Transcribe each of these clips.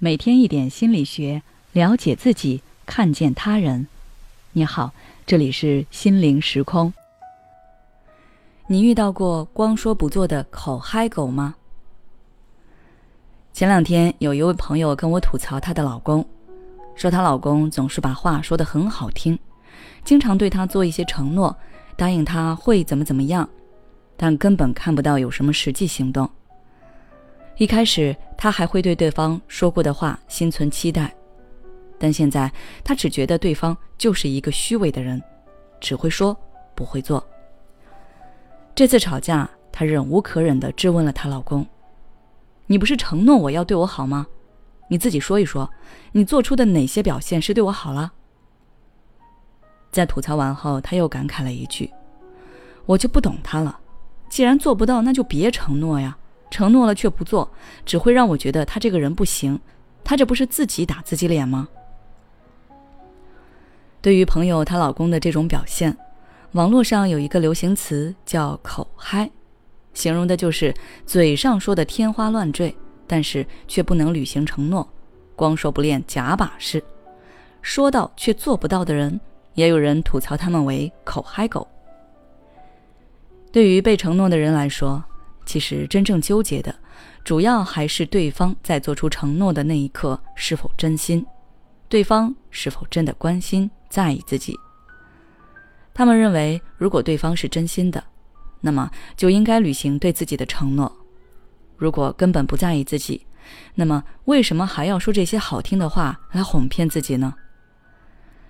每天一点心理学，了解自己，看见他人。你好，这里是心灵时空。你遇到过光说不做的口嗨狗吗？前两天有一位朋友跟我吐槽她的老公，说她老公总是把话说得很好听，经常对她做一些承诺，答应她会怎么怎么样，但根本看不到有什么实际行动。一开始，他还会对对方说过的话心存期待，但现在他只觉得对方就是一个虚伪的人，只会说不会做。这次吵架，她忍无可忍地质问了她老公：“你不是承诺我要对我好吗？你自己说一说，你做出的哪些表现是对我好了？”在吐槽完后，他又感慨了一句：“我就不懂他了，既然做不到，那就别承诺呀。”承诺了却不做，只会让我觉得他这个人不行。他这不是自己打自己脸吗？对于朋友她老公的这种表现，网络上有一个流行词叫“口嗨”，形容的就是嘴上说的天花乱坠，但是却不能履行承诺，光说不练假把式，说到却做不到的人。也有人吐槽他们为“口嗨狗”。对于被承诺的人来说，其实真正纠结的，主要还是对方在做出承诺的那一刻是否真心，对方是否真的关心在意自己。他们认为，如果对方是真心的，那么就应该履行对自己的承诺；如果根本不在意自己，那么为什么还要说这些好听的话来哄骗自己呢？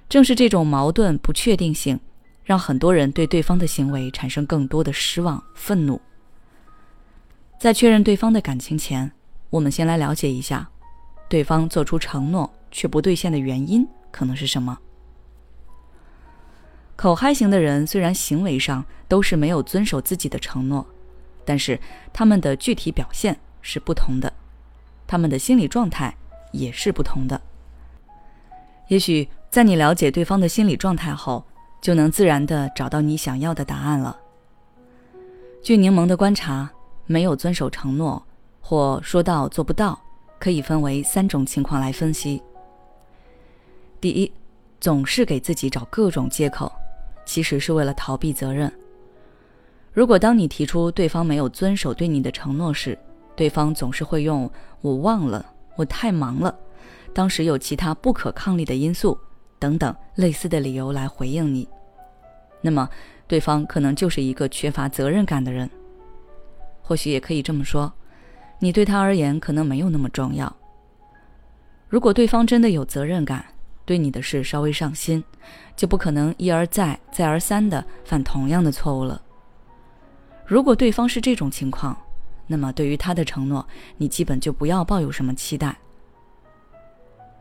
正是这种矛盾不确定性，让很多人对对方的行为产生更多的失望、愤怒。在确认对方的感情前，我们先来了解一下，对方做出承诺却不兑现的原因可能是什么。口嗨型的人虽然行为上都是没有遵守自己的承诺，但是他们的具体表现是不同的，他们的心理状态也是不同的。也许在你了解对方的心理状态后，就能自然的找到你想要的答案了。据柠檬的观察。没有遵守承诺，或说到做不到，可以分为三种情况来分析。第一，总是给自己找各种借口，其实是为了逃避责任。如果当你提出对方没有遵守对你的承诺时，对方总是会用“我忘了”“我太忙了”“当时有其他不可抗力的因素”等等类似的理由来回应你，那么对方可能就是一个缺乏责任感的人。或许也可以这么说，你对他而言可能没有那么重要。如果对方真的有责任感，对你的事稍微上心，就不可能一而再、再而三的犯同样的错误了。如果对方是这种情况，那么对于他的承诺，你基本就不要抱有什么期待。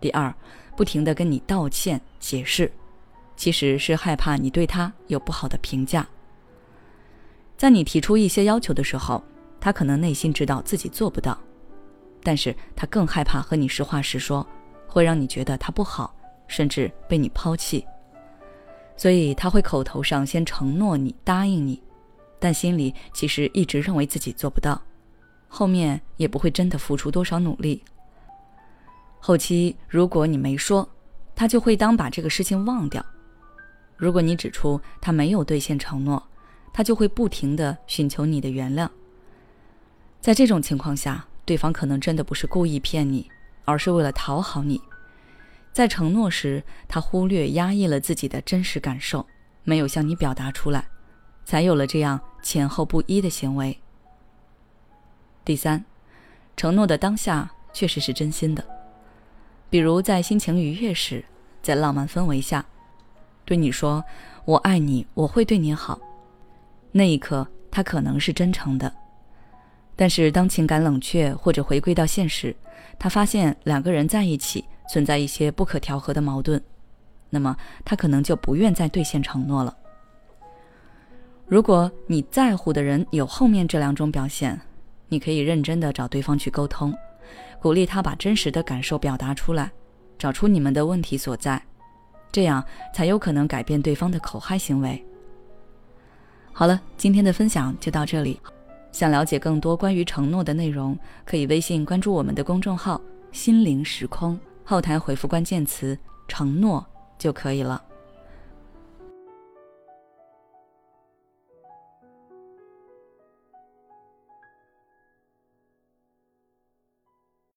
第二，不停的跟你道歉解释，其实是害怕你对他有不好的评价。在你提出一些要求的时候，他可能内心知道自己做不到，但是他更害怕和你实话实说，会让你觉得他不好，甚至被你抛弃。所以他会口头上先承诺你答应你，但心里其实一直认为自己做不到，后面也不会真的付出多少努力。后期如果你没说，他就会当把这个事情忘掉。如果你指出他没有兑现承诺，他就会不停的寻求你的原谅。在这种情况下，对方可能真的不是故意骗你，而是为了讨好你。在承诺时，他忽略、压抑了自己的真实感受，没有向你表达出来，才有了这样前后不一的行为。第三，承诺的当下确实是真心的，比如在心情愉悦时，在浪漫氛围下，对你说“我爱你，我会对你好”，那一刻他可能是真诚的。但是，当情感冷却或者回归到现实，他发现两个人在一起存在一些不可调和的矛盾，那么他可能就不愿再兑现承诺了。如果你在乎的人有后面这两种表现，你可以认真的找对方去沟通，鼓励他把真实的感受表达出来，找出你们的问题所在，这样才有可能改变对方的口嗨行为。好了，今天的分享就到这里。想了解更多关于承诺的内容可以微信关注我们的公众号心灵时空后台回复关键词承诺就可以了。